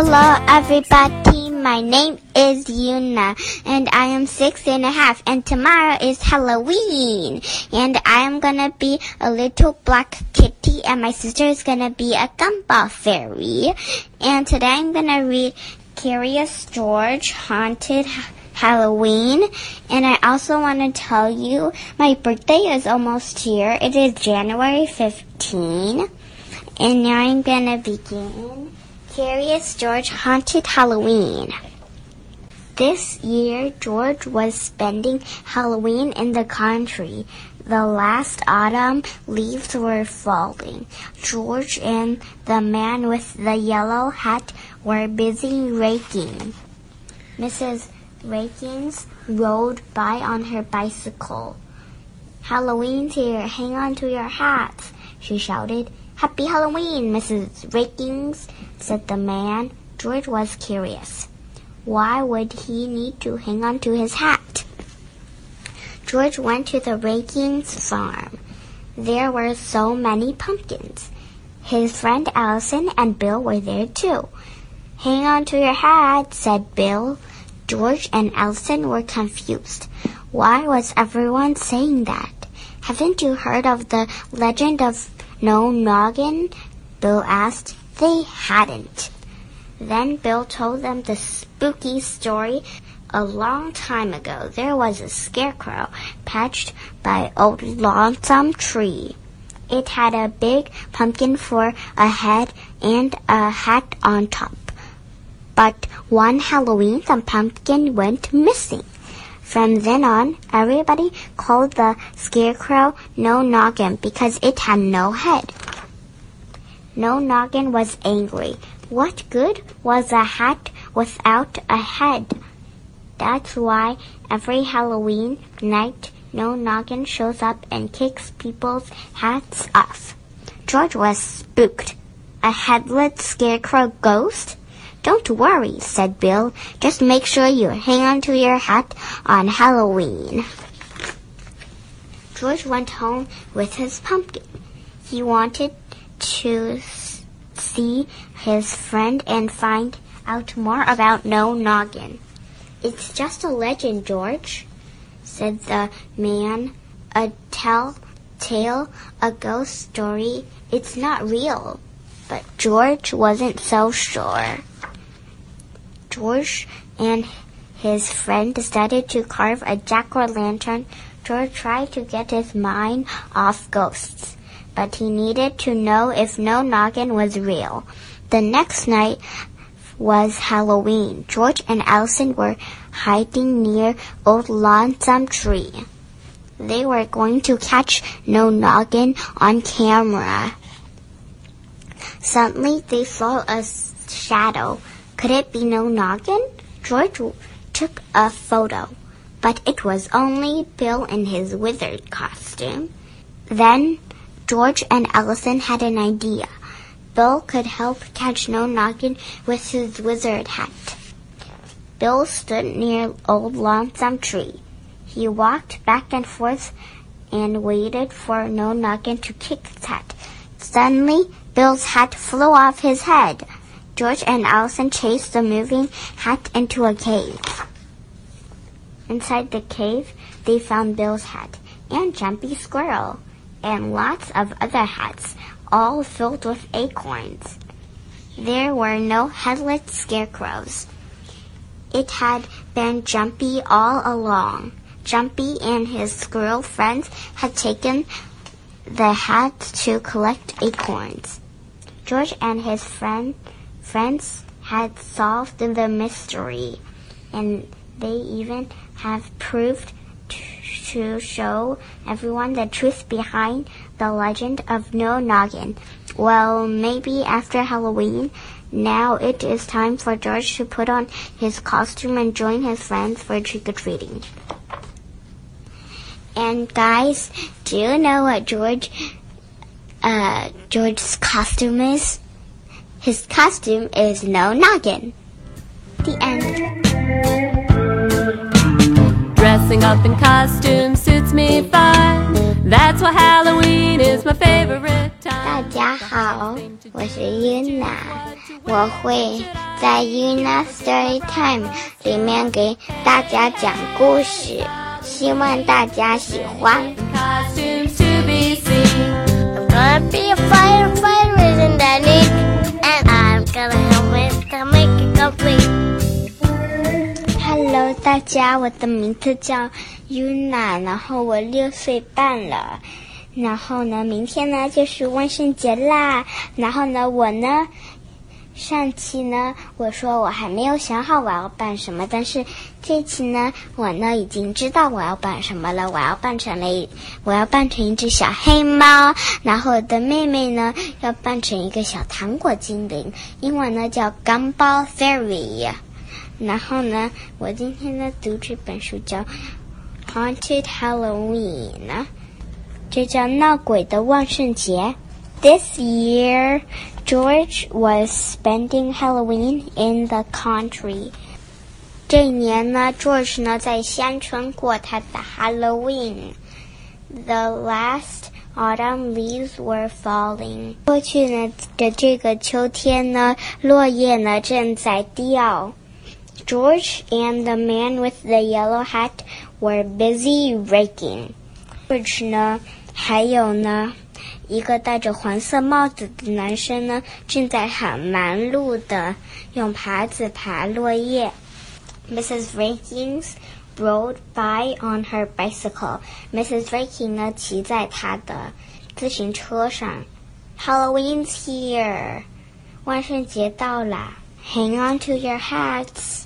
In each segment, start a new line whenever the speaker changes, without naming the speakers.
Hello, everybody. My name is Yuna, and I am six and a half. And tomorrow is Halloween, and I am gonna be a little black kitty, and my sister is gonna be a gumball fairy. And today I'm gonna read Curious George Haunted Halloween. And I also want to tell you my birthday is almost here. It is January 15. And now I'm gonna begin. Curious George Haunted Halloween. This year, George was spending Halloween in the country. The last autumn leaves were falling. George and the man with the yellow hat were busy raking. Mrs. Rakings rode by on her bicycle. Halloween's here. Hang on to your hats, she shouted. Happy Halloween, Mrs. Rakings, said the man. George was curious. Why would he need to hang on to his hat? George went to the Rakings farm. There were so many pumpkins. His friend Allison and Bill were there too. Hang on to your hat, said Bill. George and Allison were confused. Why was everyone saying that? Haven't you heard of the legend of no noggin? Bill asked. They hadn't. Then Bill told them the spooky story. A long time ago, there was a scarecrow patched by old lonesome tree. It had a big pumpkin for a head and a hat on top. But one Halloween, the pumpkin went missing. From then on, everybody called the scarecrow No Noggin because it had no head. No Noggin was angry. What good was a hat without a head? That's why every Halloween night, No Noggin shows up and kicks people's hats off. George was spooked. A headless scarecrow ghost? Don't worry, said Bill. Just make sure you hang on to your hat on Halloween. George went home with his pumpkin. He wanted to see his friend and find out more about No Noggin. It's just a legend, George, said the man. A tell-tale, a ghost story. It's not real. But George wasn't so sure. George and his friend decided to carve a jack-o'-lantern. George tried to get his mind off ghosts, but he needed to know if no noggin was real. The next night was Halloween. George and Allison were hiding near old lonesome tree. They were going to catch no noggin on camera. Suddenly they saw a shadow. Could it be no noggin? George took a photo, but it was only Bill in his wizard costume. Then George and Allison had an idea. Bill could help catch no noggin with his wizard hat. Bill stood near old lonesome tree. He walked back and forth and waited for no noggin to kick his hat. Suddenly, Bill's hat flew off his head. George and Allison chased the moving hat into a cave. Inside the cave, they found Bill's hat and Jumpy Squirrel and lots of other hats, all filled with acorns. There were no headless scarecrows. It had been Jumpy all along. Jumpy and his squirrel friends had taken the hat to collect acorns. George and his friend friends had solved the mystery, and they even have proved to show everyone the truth behind the legend of No Noggin. Well, maybe after Halloween, now it is time for George to put on his costume and join his friends for trick-or-treating. And guys, do you know what George, uh, George's costume is? His costume is no noggin. The end
Dressing up in costume suits me fine. That's why Halloween is my favorite time.
大家好，我是 Yuna，我会在 Yuna Story Time 里面给大家讲故事，希望大家喜欢。Hello， 大家，我的名字叫 Yuna，然后我六岁半了。然后呢，明天呢就是万圣节啦。然后呢，我呢，上期呢我说我还没有想好我要扮什么，但是这期呢，我呢已经知道我要扮什么了。我要扮成了一，我要扮成一只小黑猫。然后我的妹妹呢要扮成一个小糖果精灵，英文呢叫 Gumball Fairy。然后呢，我今天呢读这本书叫 Haunted Halloween。这叫闹鬼的万圣节。This year, George was spending Halloween in the country. 这一年呢，George 呢在乡村过他的 Halloween. The last autumn leaves were falling. 过去呢的这个秋天呢，落叶呢正在掉。 George and the man with the yellow hat were busy raking. George 呢？还有呢，一个戴着黄色帽子的男生呢，正在很忙碌的用耙子爬落叶。Mrs. Rakings rode by on her bicycle. Mrs. Raking 呢，骑在她的自行车上。Halloween's here，万圣节到了。Hang on to your hats，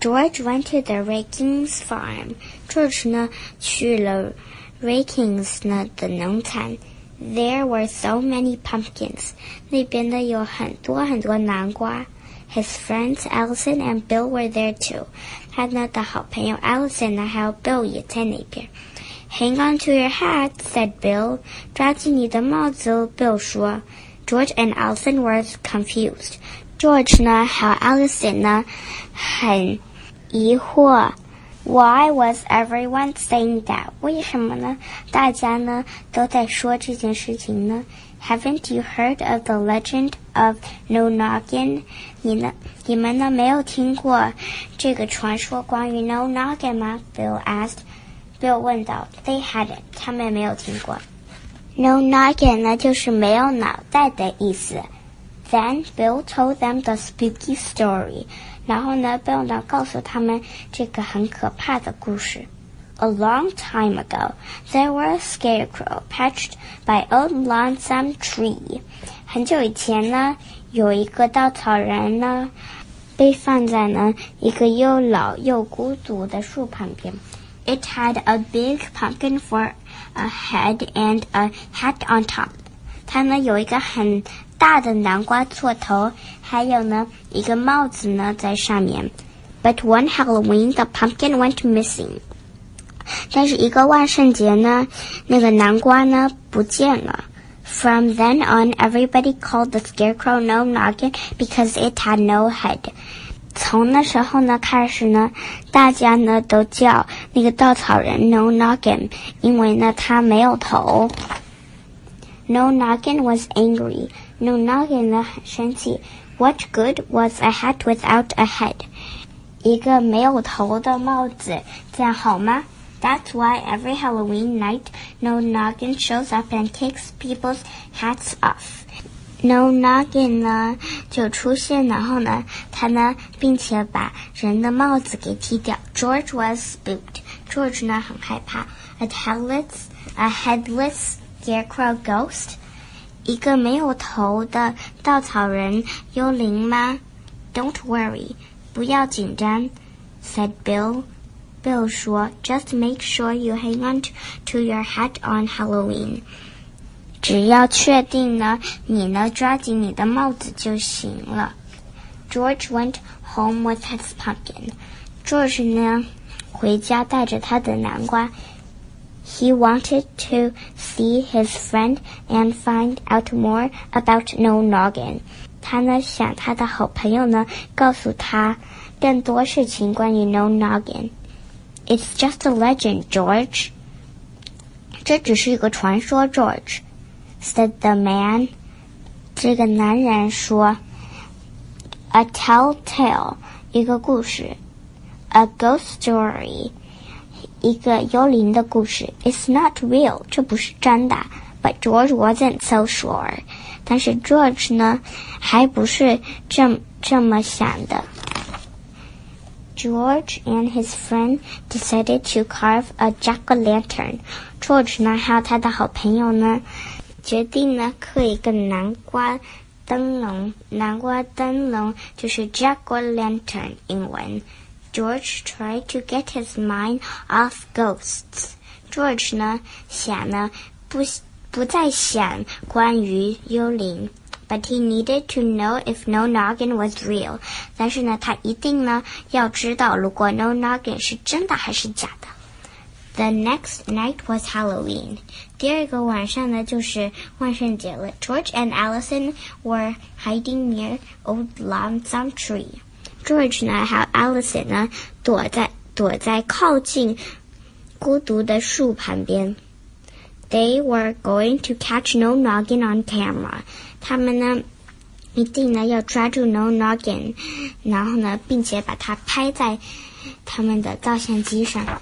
？George went to the Rakings farm. George 呢去了 Rakings 呢的农场。there were so many pumpkins. 那边呢有很多很多南瓜。His friends Allison and Bill were there too. 他呢的好朋友 Allison 呢还有 Bill 也在那边。Hang on to your hat, said Bill. 抓紧你的帽子哦，Bill 说。George and Allison were confused. George 呢还有 Allison 呢很 疑惑。why was everyone saying that? 为什么呢？大家呢都在说这件事情呢？Haven't you heard of the legend of No Noggin？你呢？你们呢没有听过这个传说关于 No Noggin 吗？Bill asked. Bill 问道。They hadn't. 他们没有听过。No Noggin 呢就是没有脑袋的意思。Then Bill told them the spooky story. 然后呢，Bill 呢告诉他们这个很可怕的故事。A long time ago, there was a scarecrow patched by a lonesome tree. 很久以前呢，有一个稻草人呢，被放在呢一个又老又孤独的树旁边。It had a big pumpkin for a head and a hat on top. 它呢有一个很大的南瓜做头，还有呢一个帽子呢在上面。But one Halloween, the pumpkin went missing. 但是一个万圣节呢，那个南瓜呢不见了。From then on, everybody called the scarecrow No Noggin because it had no head. 从那时候呢开始呢，大家呢都叫那个稻草人 No Noggin，因为呢他没有头。No Noggin was angry. No Noggin 呢很生气。What good was a hat without a head? 一个没有头的帽子，这样好吗？That's why every Halloween night, No Noggin shows up and takes people's hats off. No Noggin 呢就出现，然后呢，他呢，并且把人的帽子给剃掉。George was spooked. George 呢很害怕。A headless, a headless Scarecrow ghost， 一个没有头的稻草人幽灵吗？Don't worry，不要紧张，said Bill。Bill 说：“Just make sure you hang on to your hat on Halloween。只要确定呢，你呢抓紧你的帽子就行了。” George went home with his pumpkin. George 呢，回家带着他的南瓜。He wanted to see his friend and find out more about No Noggin. 他呢想他的好朋友呢告诉他更多事情关于 No Noggin。It's just a legend, George. 这只是一个传说，George。said the man. 这个男人说：“A telltale，一个故事；a ghost story， 一个幽灵的故事。It's not real，这不是真的。But George wasn't so sure。但是 George 呢，还不是这这么想的。George and his friend decided to carve a jack-o'-lantern. George 呢，还有他的好朋友呢，决定呢刻一个南瓜灯笼。南瓜灯笼就是 jack-o'-lantern 英文。 George tried to get his mind off ghosts. George 呢想呢不不再想关于幽灵，but he needed to know if No Noggin was real. 但是呢，他一定呢要知道，如果 No Noggin 是真的还是假的。The next night was Halloween. 第二个晚上呢就是万圣节了。George and Allison were hiding near old lonesome tree. George 呢，还有 Allison 呢，躲在躲在靠近孤独的树旁边。They were going to catch No Noggin on camera。他们呢，一定呢要抓住 No Noggin，然后呢，并且把它拍在他们的照相机上。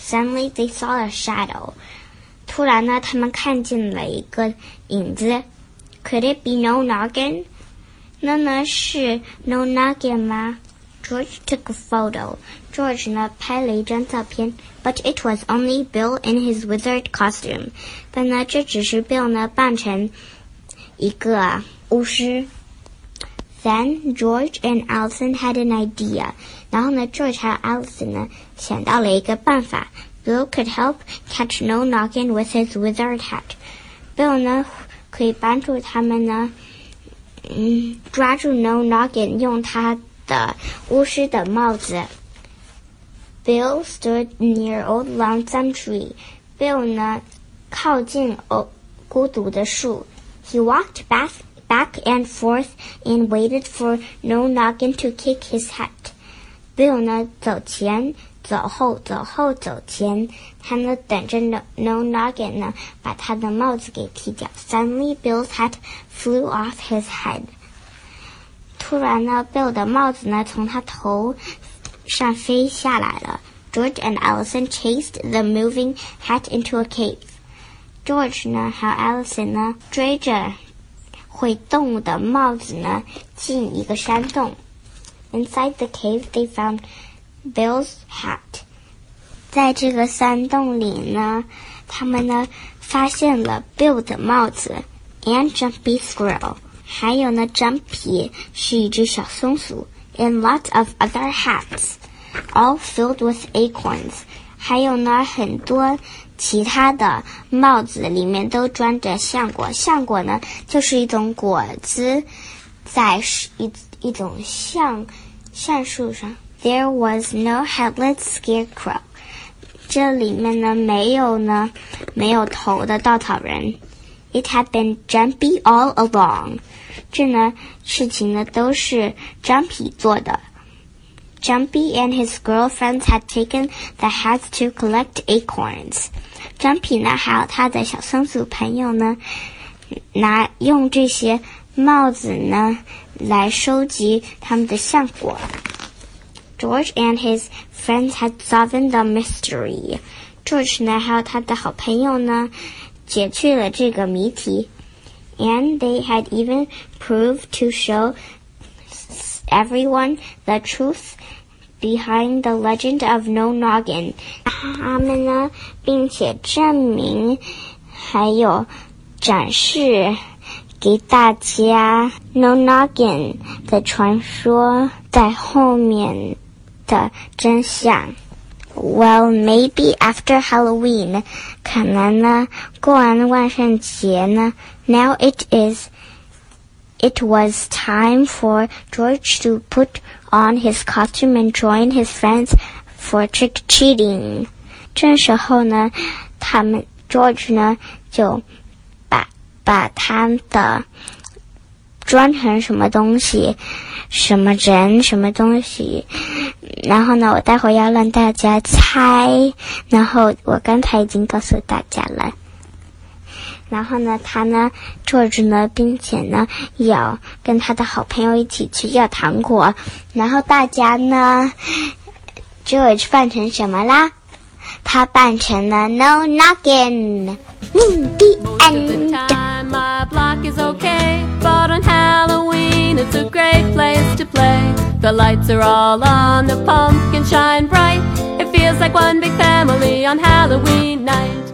Suddenly they saw a shadow。突然呢，他们看见了一个影子。Could it be No Noggin？ 是 Ma, George took a photo. George but it was only Bill in his wizard costume. 但呢，这只是 Bill then George and Allison had an idea. Now George had Allison 呢想到了一个办法。Bill could help catch No Noggin with his wizard hat. Bill 呢可以帮助他们呢。嗯，抓住 No Noggin，用他的巫师的帽子。Bill stood near old lonesome tree. Bill 呢，靠近哦孤独的树。He walked back back and forth and waited for No Noggin to kick his hat. Bill 呢，走前 走后，走后走前，他呢等着 No No Noggin 呢把他的帽子给踢掉。Suddenly, Bill's hat flew off his head. 突然呢，Bill 的帽子呢从他头上飞下来了。George and Allison chased the moving hat into a cave. George 呢还有 Allison 呢追着会动的帽子呢进一个山洞。Inside the cave, they found Bill's hat. 在这个山洞里呢，他们呢发现了 Bill 的帽子，and Jumpy Squirrel。还有呢，Jumpy 是一只小松鼠，and lots of other hats, all filled with acorns。还有呢，很多其他的帽子里面都装着橡果。橡果呢，就是一种果子，在一一种橡橡树上。There was no headless scarecrow。这里面呢，没有呢，没有头的稻草人。It had been Jumpy all along。这呢，事情呢都是 Jumpy 做的。Jumpy and his girlfriends had taken the hats to collect acorns. Jumpy 呢，还有他的小松鼠朋友呢，拿用这些帽子呢来收集他们的橡果。 George and his friends had solved the mystery. George 呢，还有他的好朋友呢，解去了这个谜题。And they had even proved to show everyone the truth behind the legend of No Noggin. 他们呢，并且证明，还有展示给大家 No Noggin 的传说在后面 的真相。Well, maybe after Halloween，可能呢，过完万圣节呢，Now it is it was time for George to put on his costume and join his friends for trick treating。这时候呢，他们 George 呢就把把他的 装成什么东西，什么人，什么东西。然后呢，我待会要让大家猜。然后我刚才已经告诉大家了。然后呢，他呢坐着呢，并且呢要跟他的好朋友一起去要糖果。然后大家呢，George 扮成什么啦？他扮成了 No Knocking。嗯，The end。
It's a great place to play. The lights are all on, the pumpkins shine bright. It feels like one big family on Halloween night.